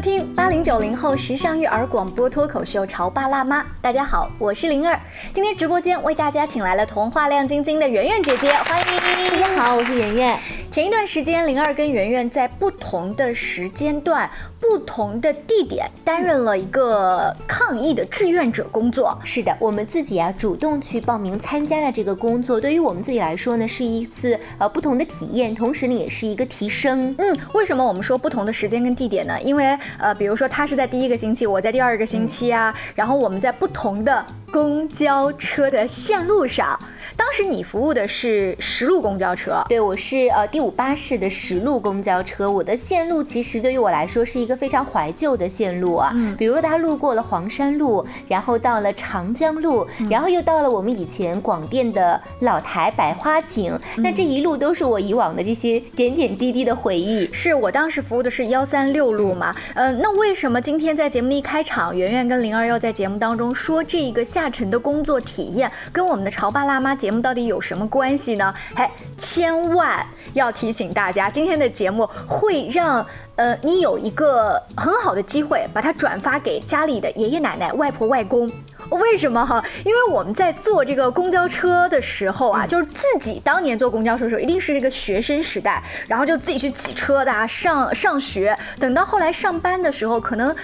听八零九零后时尚育儿广播脱口秀《潮爸辣妈》。大家好，我是灵儿。今天直播间为大家请来了童话亮晶晶的圆圆姐姐，欢迎！大家好，我是圆圆。前一段时间，灵儿跟圆圆在不同的时间段、不同的地点担任了一个抗疫的志愿者工作。是的，我们自己啊主动去报名参加了这个工作，对于我们自己来说呢，是一次呃不同的体验，同时呢也是一个提升。嗯，为什么我们说不同的时间跟地点呢？因为呃，比如说他是在第一个星期，我在第二个星期啊，然后我们在不同的公交车的线路上。当时你服务的是十路公交车，对，我是呃第五巴士的十路公交车。我的线路其实对于我来说是一个非常怀旧的线路啊，嗯，比如它路过了黄山路，然后到了长江路，然后又到了我们以前广电的老台百花井。那这一路都是我以往的这些点点滴滴的回忆。是我当时服务的是幺三六路嘛，呃，那为什么今天在节目的一开场，圆圆跟灵儿要在节目当中说这一个下沉的工作体验跟我们的潮爸辣妈节节目到底有什么关系呢？哎，千万要提醒大家，今天的节目会让呃你有一个很好的机会，把它转发给家里的爷爷奶奶、外婆外公。为什么哈？因为我们在坐这个公交车的时候啊，就是自己当年坐公交车的时候，一定是这个学生时代，然后就自己去挤车的啊，上上学。等到后来上班的时候，可能。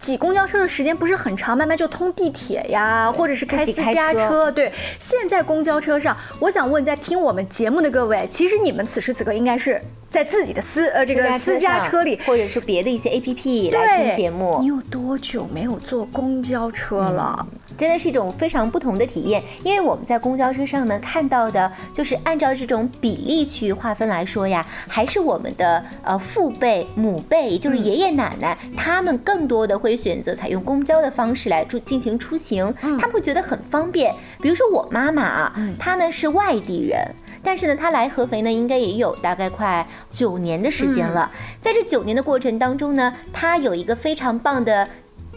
挤公交车的时间不是很长，慢慢就通地铁呀，或者是开私家车。对，现在公交车上，我想问在听我们节目的各位，其实你们此时此刻应该是。在自己的私呃这个私家车里，或者是别的一些 A P P 来听节目。你有多久没有坐公交车了？真的是一种非常不同的体验。因为我们在公交车上呢看到的，就是按照这种比例去划分来说呀，还是我们的呃父辈、母辈，就是爷爷奶奶，他们更多的会选择采用公交的方式来出进行出行，他们会觉得很方便。比如说我妈妈啊，她呢是外地人。但是呢，他来合肥呢，应该也有大概快九年的时间了。在这九年的过程当中呢，他有一个非常棒的。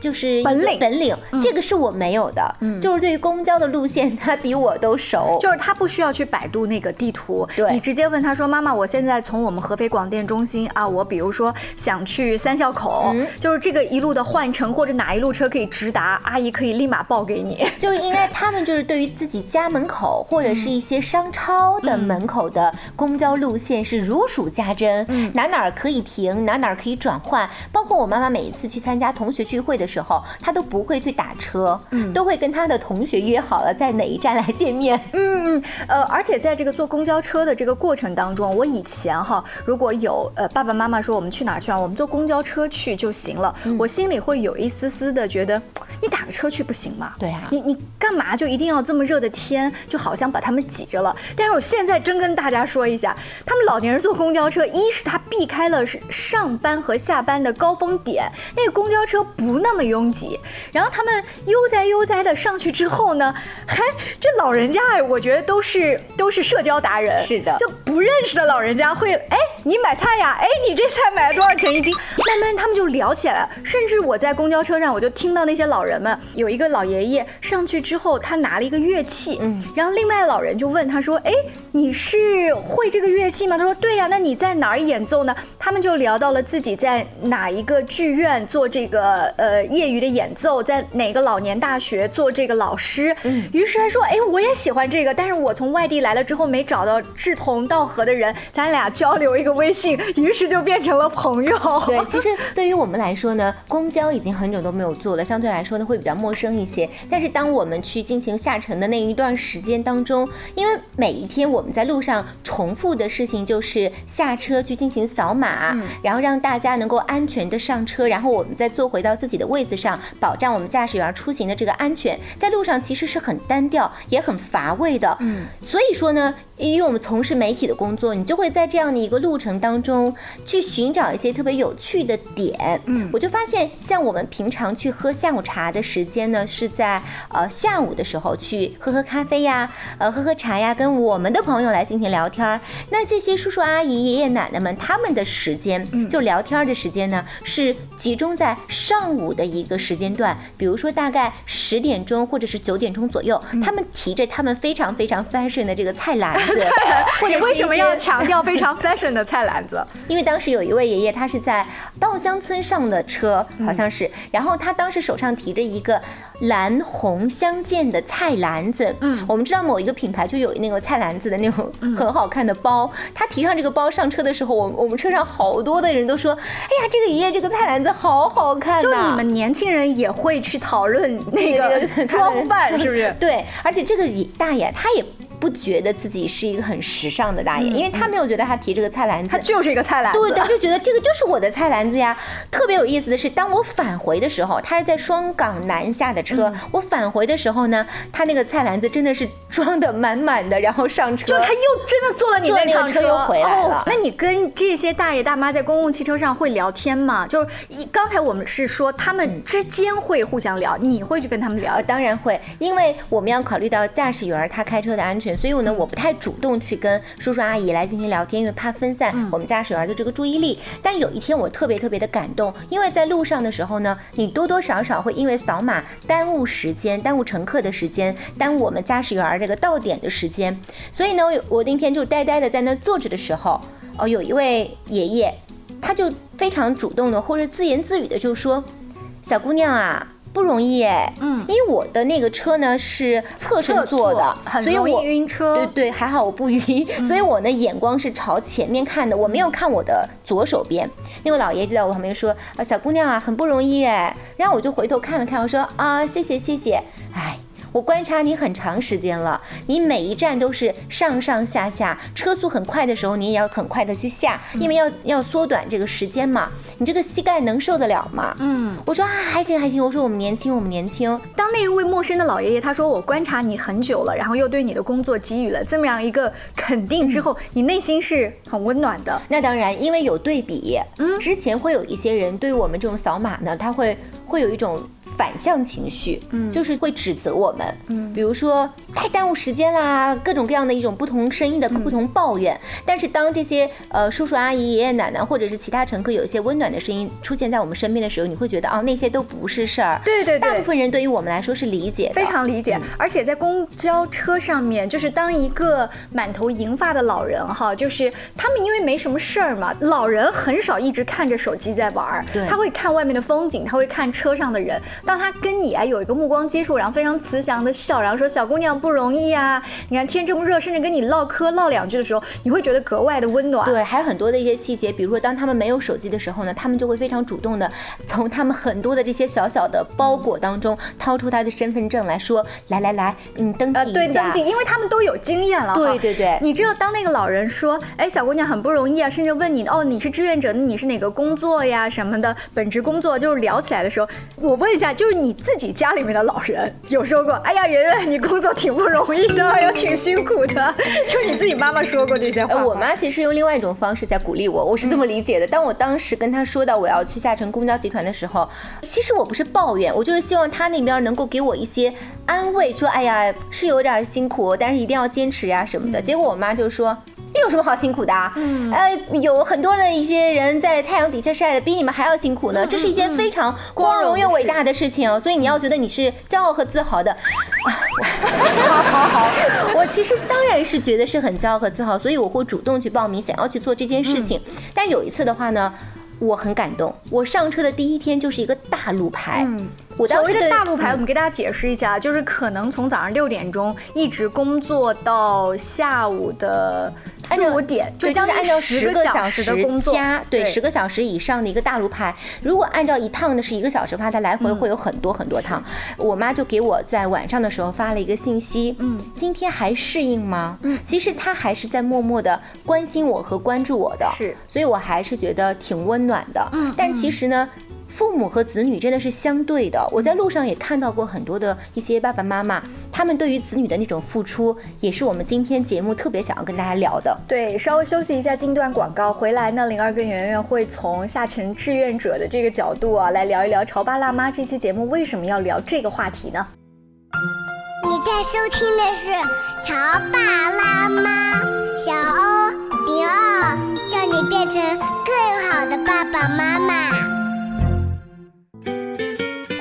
就是本领，本领，这个是我没有的。嗯，就是对于公交的路线，他比我都熟。就是他不需要去百度那个地图，对你直接问他说：“妈妈，我现在从我们合肥广电中心啊，我比如说想去三孝口，就是这个一路的换乘或者哪一路车可以直达，阿姨可以立马报给你。”就是应该他们就是对于自己家门口或者是一些商超的门口的公交路线是如数家珍，哪哪可以停，哪哪可以转换。包括我妈妈每一次去参加同学聚会的时候。时候，他都不会去打车，嗯，都会跟他的同学约好了在哪一站来见面。嗯嗯，呃，而且在这个坐公交车的这个过程当中，我以前哈，如果有呃爸爸妈妈说我们去哪儿去啊，我们坐公交车去就行了，我心里会有一丝丝的觉得，你打个车去不行吗？对啊，你你干嘛就一定要这么热的天，就好像把他们挤着了。但是我现在真跟大家说一下，他们老年人坐公交车，一是他避开了上班和下班的高峰点，那个公交车不那么。拥挤，然后他们悠哉悠哉的上去之后呢，还这老人家哎，我觉得都是都是社交达人，是的，就不认识的老人家会哎，你买菜呀？哎，你这菜买了多少钱一斤？慢慢他们就聊起来了，甚至我在公交车上，我就听到那些老人们，有一个老爷爷上去之后，他拿了一个乐器，嗯，然后另外老人就问他说，哎，你是会这个乐器吗？他说对呀，那你在哪儿演奏呢？他们就聊到了自己在哪一个剧院做这个呃。业余的演奏，在哪个老年大学做这个老师？嗯，于是他说：“哎，我也喜欢这个，但是我从外地来了之后，没找到志同道合的人，咱俩交流一个微信，于是就变成了朋友。”对，其实对于我们来说呢，公交已经很久都没有坐了，相对来说呢会比较陌生一些。但是当我们去进行下沉的那一段时间当中，因为每一天我们在路上重复的事情就是下车去进行扫码，然后让大家能够安全的上车，然后我们再坐回到自己的位。子上保障我们驾驶员出行的这个安全，在路上其实是很单调也很乏味的。嗯，所以说呢。因为我们从事媒体的工作，你就会在这样的一个路程当中去寻找一些特别有趣的点。嗯，我就发现，像我们平常去喝下午茶的时间呢，是在呃下午的时候去喝喝咖啡呀，呃喝喝茶呀，跟我们的朋友来进行聊天儿。那这些叔叔阿姨、爷爷奶奶们，他们的时间就聊天的时间呢，是集中在上午的一个时间段，比如说大概十点钟或者是九点钟左右，他们提着他们非常非常 fashion 的这个菜篮。子，或者为什么要强调非常 fashion 的菜篮子？因为当时有一位爷爷，他是在稻香村上的车，好像是，然后他当时手上提着一个。蓝红相间的菜篮子，嗯，我们知道某一个品牌就有那个菜篮子的那种很好看的包。他提上这个包上车的时候，我我们车上好多的人都说：“哎呀，这个爷爷这个菜篮子好好看。”就你们年轻人也会去讨论那个装扮，是不是？对，而且这个大爷他也。不觉得自己是一个很时尚的大爷，因为他没有觉得他提这个菜篮子，他就是一个菜篮子，对，他就觉得这个就是我的菜篮子呀。特别有意思的是，当我返回的时候，他是在双港南下的车，我返回的时候呢，他那个菜篮子真的是装的满满的，然后上车，就他又真的坐了你那辆车又回来了。那你跟这些大爷大妈在公共汽车上会聊天吗？就是一刚才我们是说他们之间会互相聊，你会去跟他们聊？当然会，因为我们要考虑到驾驶员他开车的安全。所以呢，我不太主动去跟叔叔阿姨来进行聊天，因为怕分散我们驾驶员的这个注意力。但有一天我特别特别的感动，因为在路上的时候呢，你多多少少会因为扫码耽误时间，耽误乘客的时间，耽误我们驾驶员这个到点的时间。所以呢，我那天就呆呆的在那坐着的时候，哦，有一位爷爷，他就非常主动的或者自言自语的就说：“小姑娘啊。”不容易哎，嗯，因为我的那个车呢是侧身坐的，所以我晕车。对对，还好我不晕，所以我呢眼光是朝前面看的，我没有看我的左手边。那个老爷就在我旁边说：“啊，小姑娘啊，很不容易哎。”然后我就回头看了看，我说：“啊，谢谢谢谢。”哎。我观察你很长时间了，你每一站都是上上下下，车速很快的时候，你也要很快的去下，因为要要缩短这个时间嘛。你这个膝盖能受得了吗？嗯，我说啊，还行还行。我说我们年轻，我们年轻。当那一位陌生的老爷爷他说我观察你很久了，然后又对你的工作给予了这么样一个肯定之后，你内心是很温暖的。那当然，因为有对比，嗯，之前会有一些人对于我们这种扫码呢，他会会有一种。反向情绪，嗯，就是会指责我们，嗯，比如说太耽误时间啦，各种各样的一种不同声音的不同抱怨。但是当这些呃叔叔阿姨、爷爷奶奶或者是其他乘客有一些温暖的声音出现在我们身边的时候，你会觉得哦，那些都不是事儿。对对对，大部分人对于我们来说是理解，非常理解。而且在公交车上面，就是当一个满头银发的老人哈，就是他们因为没什么事儿嘛，老人很少一直看着手机在玩儿，他会看外面的风景，他会看车上的人。当他跟你啊有一个目光接触，然后非常慈祥的笑，然后说小姑娘不容易啊，你看天这么热，甚至跟你唠嗑唠两句的时候，你会觉得格外的温暖。对，还有很多的一些细节，比如说当他们没有手机的时候呢，他们就会非常主动的从他们很多的这些小小的包裹当中掏出他的身份证来说，来来来，你登记一下。对，登记，因为他们都有经验了。对对对，你知道当那个老人说，哎，小姑娘很不容易啊，甚至问你，哦，你是志愿者，你是哪个工作呀什么的，本职工作就是聊起来的时候，我问一下，就是你。自己家里面的老人有说过，哎呀，圆圆，你工作挺不容易的，又挺辛苦的，就你自己妈妈说过这些话。我妈其实用另外一种方式在鼓励我，我是这么理解的。当我当时跟她说到我要去下沉公交集团的时候，其实我不是抱怨，我就是希望她那边能够给我一些安慰，说，哎呀，是有点辛苦，但是一定要坚持呀什么的。结果我妈就说。有什么好辛苦的？嗯，呃，有很多的一些人在太阳底下晒的比你们还要辛苦呢。这是一件非常光荣又伟大的事情，所以你要觉得你是骄傲和自豪的。好好好，我其实当然是觉得是很骄傲和自豪，所以我会主动去报名，想要去做这件事情。但有一次的话呢。我很感动。我上车的第一天就是一个大路牌。嗯，我当时的大路牌，我们给大家解释一下，就是可能从早上六点钟一直工作到下午的四五点，就将按照十个小时的工作加对十个小时以上的一个大路牌。如果按照一趟的是一个小时的话，它来回会有很多很多趟。我妈就给我在晚上的时候发了一个信息，嗯，今天还适应吗？嗯，其实她还是在默默的关心我和关注我的，是，所以我还是觉得挺温暖。暖的，嗯，但其实呢，父母和子女真的是相对的。我在路上也看到过很多的一些爸爸妈妈，他们对于子女的那种付出，也是我们今天节目特别想要跟大家聊的。对，稍微休息一下，进段广告，回来呢，灵儿跟圆圆会从下沉志愿者的这个角度啊，来聊一聊《潮爸辣妈》这期节目为什么要聊这个话题呢？你在收听的是《潮爸辣妈》，小欧零二，叫你变成更好的爸爸妈妈。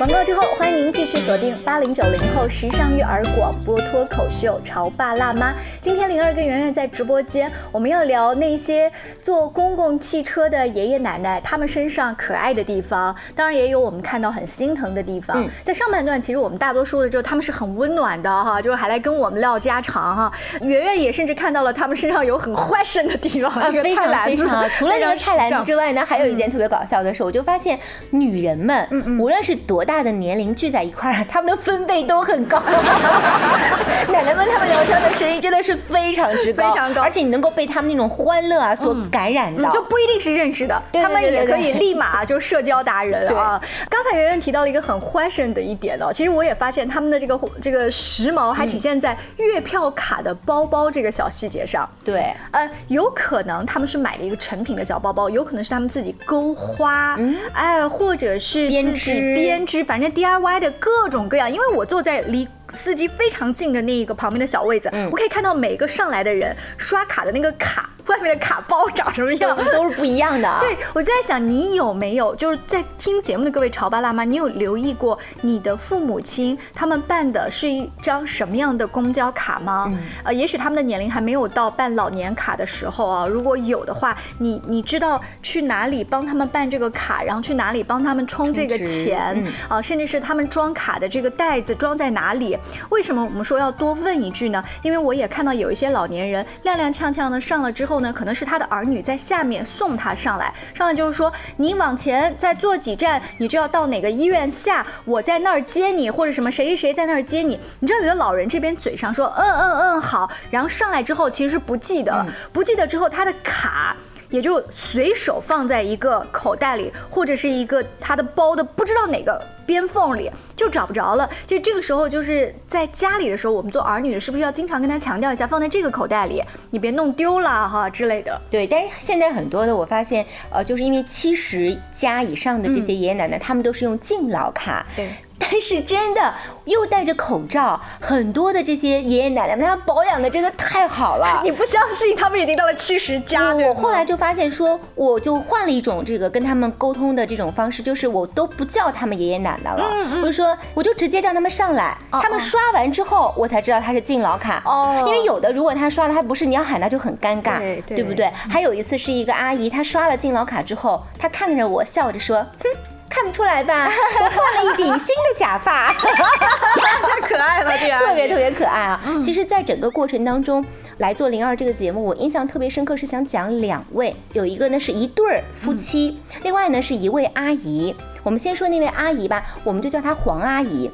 广告之后，欢迎您继续锁定八零九零后时尚育儿广播脱口秀《潮爸辣妈》。今天灵儿跟圆圆在直播间，我们要聊那些坐公共汽车的爷爷奶奶，他们身上可爱的地方，当然也有我们看到很心疼的地方。嗯在上半段，其实我们大多数的时候，他们是很温暖的哈，就是还来跟我们唠家常哈。圆圆也甚至看到了他们身上有很 fashion 的地方，啊，那个非常菜篮子非常，除了那个菜篮子之外，外呢，还有一件特别搞笑的事，我就发现女人们，无论是多大的年龄聚在一块儿，他们的分贝都很高。奶奶们他们聊天的声音真的是非常之高，非常高而且你能够被他们那种欢乐啊所感染到。嗯就不一定是认识的，对对他们也可以立马就社交达人啊。刚才圆圆提到了一个很 fashion 的一点哦，其实我也发现他们的这个这个时髦还体现在月票卡的包包这个小细节上。对，呃，有可能他们是买了一个成品的小包包，有可能是他们自己勾花，哎，或者是编织编织，反正 DIY 的各种各样。因为我坐在离司机非常近的那一个旁边的小位子，我可以看到每个上来的人刷卡的那个卡外面的卡包长什么样。都是不一样的啊。对，我就在想，你有没有就是在听节目的各位潮爸辣妈，你有留意过你的父母亲他们办的是一张什么样的公交卡吗？呃，也许他们的年龄还没有到办老年卡的时候啊。如果有的话，你你知道去哪里帮他们办这个卡，然后去哪里帮他们充这个钱嗯啊、甚至是他们装卡的这个袋子装在哪里？为什么我们说要多问一句呢？因为我也看到有一些老年人踉踉跄跄的上了之后呢，可能是他的儿女在下面送他上来，上来就是说你往前再坐几站，你就要到哪个医院下，我在那儿接你，或者什么谁谁谁在那儿接你。你知道有的老人这边嘴上说嗯嗯嗯好，然后上来之后其实是不记得了，不记得之后他的卡。也就随手放在一个口袋里，或者是一个他的包的不知道哪个边缝里，就找不着了。就这个时候，就是在家里的时候，我们做儿女的，是不是要经常跟他强调一下，放在这个口袋里，你别弄丢了哈之类的。对，但是现在很多的我发现，呃，就是因为七十加以上的这些爷爷奶奶，他们都是用敬老卡。对。但是真的又戴着口罩，很多的这些爷爷奶奶们，他保养的真的太好了。你不相信，他们已经到了七十加。对我后来就发现说，我就换了一种这个跟他们沟通的这种方式，就是我都不叫他们爷爷奶奶了，我就说我就直接让他们上来，他们刷完之后，我才知道他是敬老卡。哦因为有的如果他刷了他不是，你要喊他就很尴尬，对对不对？还有一次是一个阿姨，她刷了敬老卡之后，她看着我笑着说，哼。看不出来吧？我换了一顶新的假发。太 可爱了，这个特别特别可爱啊！其实，在整个过程当中，来做零二这个节目，我印象特别深刻，是想讲两位，有一个呢是一对儿夫妻，另外呢是一位阿姨。我们先说那位阿姨吧，我们就叫她黄阿姨。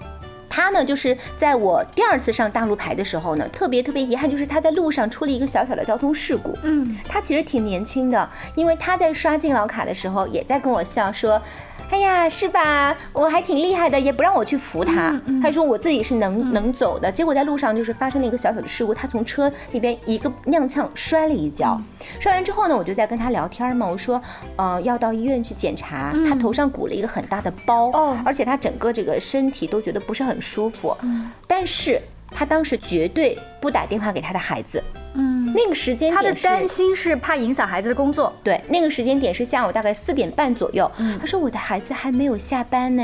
她呢，就是在我第二次上大陆牌的时候呢，特别特别遗憾，就是她在路上出了一个小小的交通事故。嗯，她其实挺年轻的，因为她在刷敬老卡的时候，也在跟我笑说。哎呀，是吧？我还挺厉害的，也不让我去扶他。他说我自己是能能走的。结果在路上就是发生了一个小小的事故，他从车里边一个踉跄摔了一跤。摔完之后呢，我就在跟他聊天嘛，我说，呃，要到医院去检查。他头上鼓了一个很大的包，哦而且他整个这个身体都觉得不是很舒服。但是他当时绝对不打电话给他的孩子。嗯，那个时间他的担心是怕影响孩子的工作。对，那个时间点是下午大概四点半左右。嗯他说我的孩子还没有下班呢，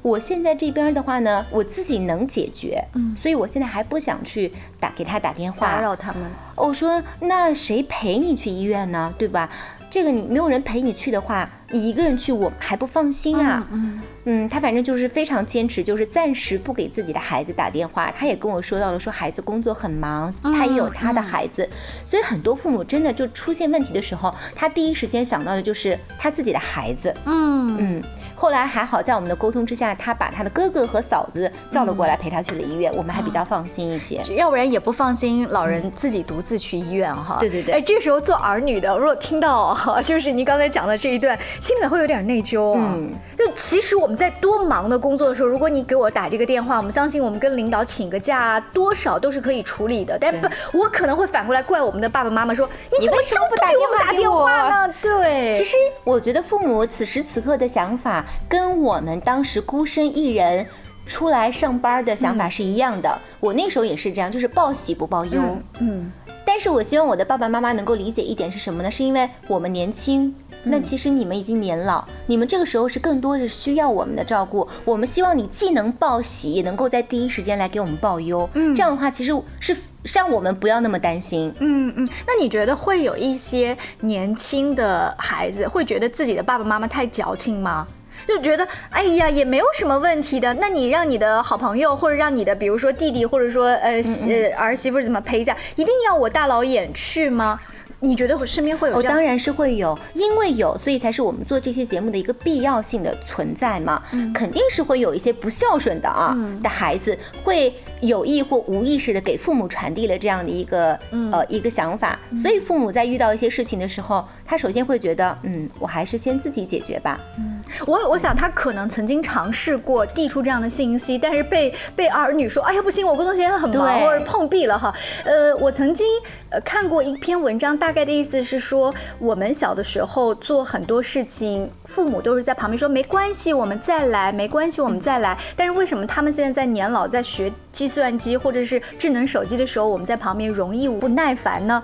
我现在这边的话呢，我自己能解决，嗯所以我现在还不想去打给他打电话打扰他们。我说那谁陪你去医院呢？对吧？这个你没有人陪你去的话，你一个人去我还不放心啊。嗯嗯，他反正就是非常坚持，就是暂时不给自己的孩子打电话。他也跟我说到了，说孩子工作很忙，他也有他的孩子，所以很多父母真的就出现问题的时候，他第一时间想到的就是他自己的孩子。嗯嗯，后来还好，在我们的沟通之下，他把他的哥哥和嫂子叫了过来，陪他去了医院，我们还比较放心一些。要不然也不放心老人自己独自去医院哈。对对对哎，这时候做儿女的，如果听到哈，就是您刚才讲的这一段，心里面会有点内疚啊。嗯就其实我们在多忙的工作的时候，如果你给我打这个电话，我们相信我们跟领导请个假，多少都是可以处理的。但不，我可能会反过来怪我们的爸爸妈妈说，你怎么你为什么就不给我们打电话打电话话呢？对，其实我觉得父母此时此刻的想法，跟我们当时孤身一人出来上班的想法是一样的。我那时候也是这样，就是报喜不报忧。嗯但是我希望我的爸爸妈妈能够理解一点是什么呢？是因为我们年轻，那其实你们已经年老，你们这个时候是更多的需要我们的照顾。我们希望你既能报喜，也能够在第一时间来给我们报忧。嗯，这样的话其实是让我们不要那么担心。嗯嗯，那你觉得会有一些年轻的孩子会觉得自己的爸爸妈妈太矫情吗？就觉得哎呀也没有什么问题的，那你让你的好朋友或者让你的比如说弟弟或者说呃呃儿媳妇怎么陪一下，一定要我大老远去吗？你觉得我身边会有？哦，当然是会有，因为有，所以才是我们做这些节目的一个必要性的存在嘛。嗯，肯定是会有一些不孝顺的啊的孩子，会有意或无意识的给父母传递了这样的一个呃一个想法，所以父母在遇到一些事情的时候，他首先会觉得，嗯，我还是先自己解决吧。嗯，我我想他可能曾经尝试过递出这样的信息，但是被被儿女说，哎呀不行，我工作时间很忙，或者碰壁了哈。呃，我曾经呃看过一篇文章，大。大概的意思是说，我们小的时候做很多事情，父母都是在旁边说没关系，我们再来，没关系，我们再来。但是为什么他们现在在年老，在学计算机或者是智能手机的时候，我们在旁边容易不耐烦呢？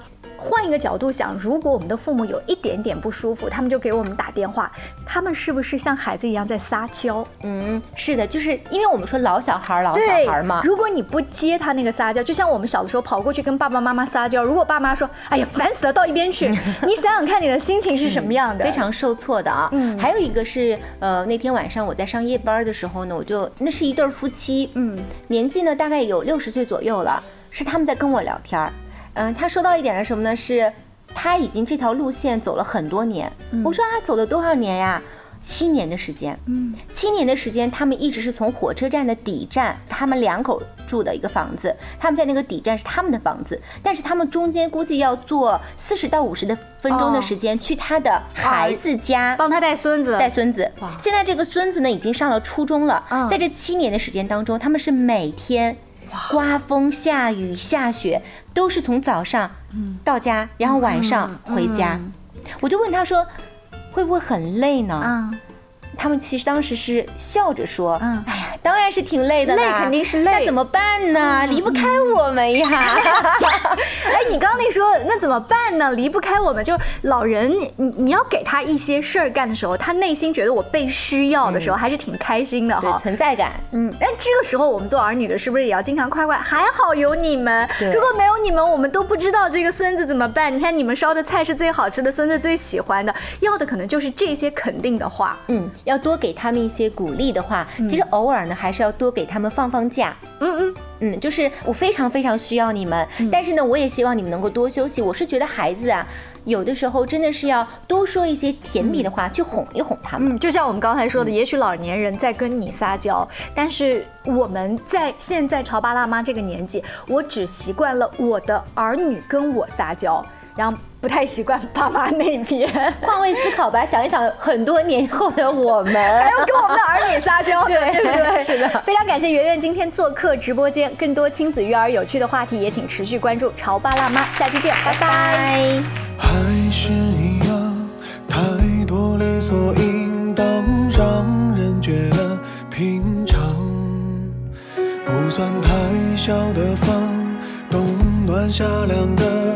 换一个角度想，如果我们的父母有一点点不舒服，他们就给我们打电话，他们是不是像孩子一样在撒娇？嗯，是的，就是因为我们说老小孩老小孩嘛。如果你不接他那个撒娇，就像我们小的时候跑过去跟爸爸妈妈撒娇，如果爸妈说：“哎呀，烦死了，到一边去。”你想想看，你的心情是什么样的？非常受挫的啊。嗯。还有一个是，呃，那天晚上我在上夜班的时候呢，我就那是一对夫妻，嗯，年纪呢大概有六十岁左右了，是他们在跟我聊天儿。嗯，他说到一点是什么呢？是他已经这条路线走了很多年。我说他走了多少年呀？七年的时间。嗯，七年的时间，他们一直是从火车站的底站，他们两口住的一个房子，他们在那个底站是他们的房子，但是他们中间估计要坐四十到五十的分钟的时间去他的孩子家，帮他带孙子，带孙子。现在这个孙子呢已经上了初中了，在这七年的时间当中，他们是每天。刮风下雨下雪，都是从早上到家，然后晚上回家。我就问他说，会不会很累呢？他们其实当时是笑着说：“嗯，哎呀，当然是挺累的累肯定是累，那怎么办呢？离不开我们呀。”哎，你刚刚那说那怎么办呢？离不开我们，就老人，你你要给他一些事儿干的时候，他内心觉得我被需要的时候，还是挺开心的哈，存在感。嗯，但这个时候我们做儿女的，是不是也要经常夸夸？还好有你们，如果没有你们，我们都不知道这个孙子怎么办。你看你们烧的菜是最好吃的，孙子最喜欢的，要的可能就是这些肯定的话。嗯。要多给他们一些鼓励的话，其实偶尔呢，还是要多给他们放放假。嗯嗯嗯，就是我非常非常需要你们，但是呢，我也希望你们能够多休息。我是觉得孩子啊，有的时候真的是要多说一些甜蜜的话，去哄一哄他们。嗯，就像我们刚才说的，也许老年人在跟你撒娇，但是我们在现在潮爸辣妈这个年纪，我只习惯了我的儿女跟我撒娇。然后不太习惯爸妈那边，换位思考吧，想一想很多年后的我们，还要跟我们的儿女撒娇，对对对，是的。非常感谢圆圆今天做客直播间，更多亲子育儿有趣的话题也请持续关注潮爸辣妈，下期见，拜拜。还是一样，太多理所应当，让人觉得平常，不算太小的房。冬暖夏凉的那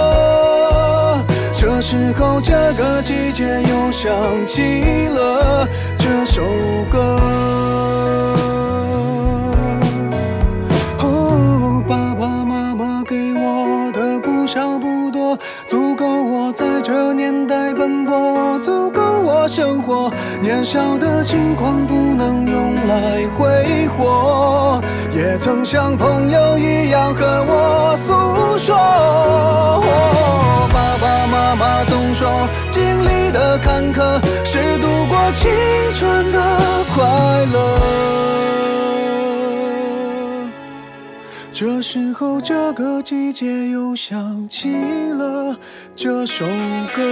这时候，这个季节又想起了这首歌。这年代奔波足够我生活年少的轻狂不能用来挥霍。也曾像朋友一样和我诉说。爸爸妈妈总说经历的坎坷这时候，这个季节又想起了这首歌。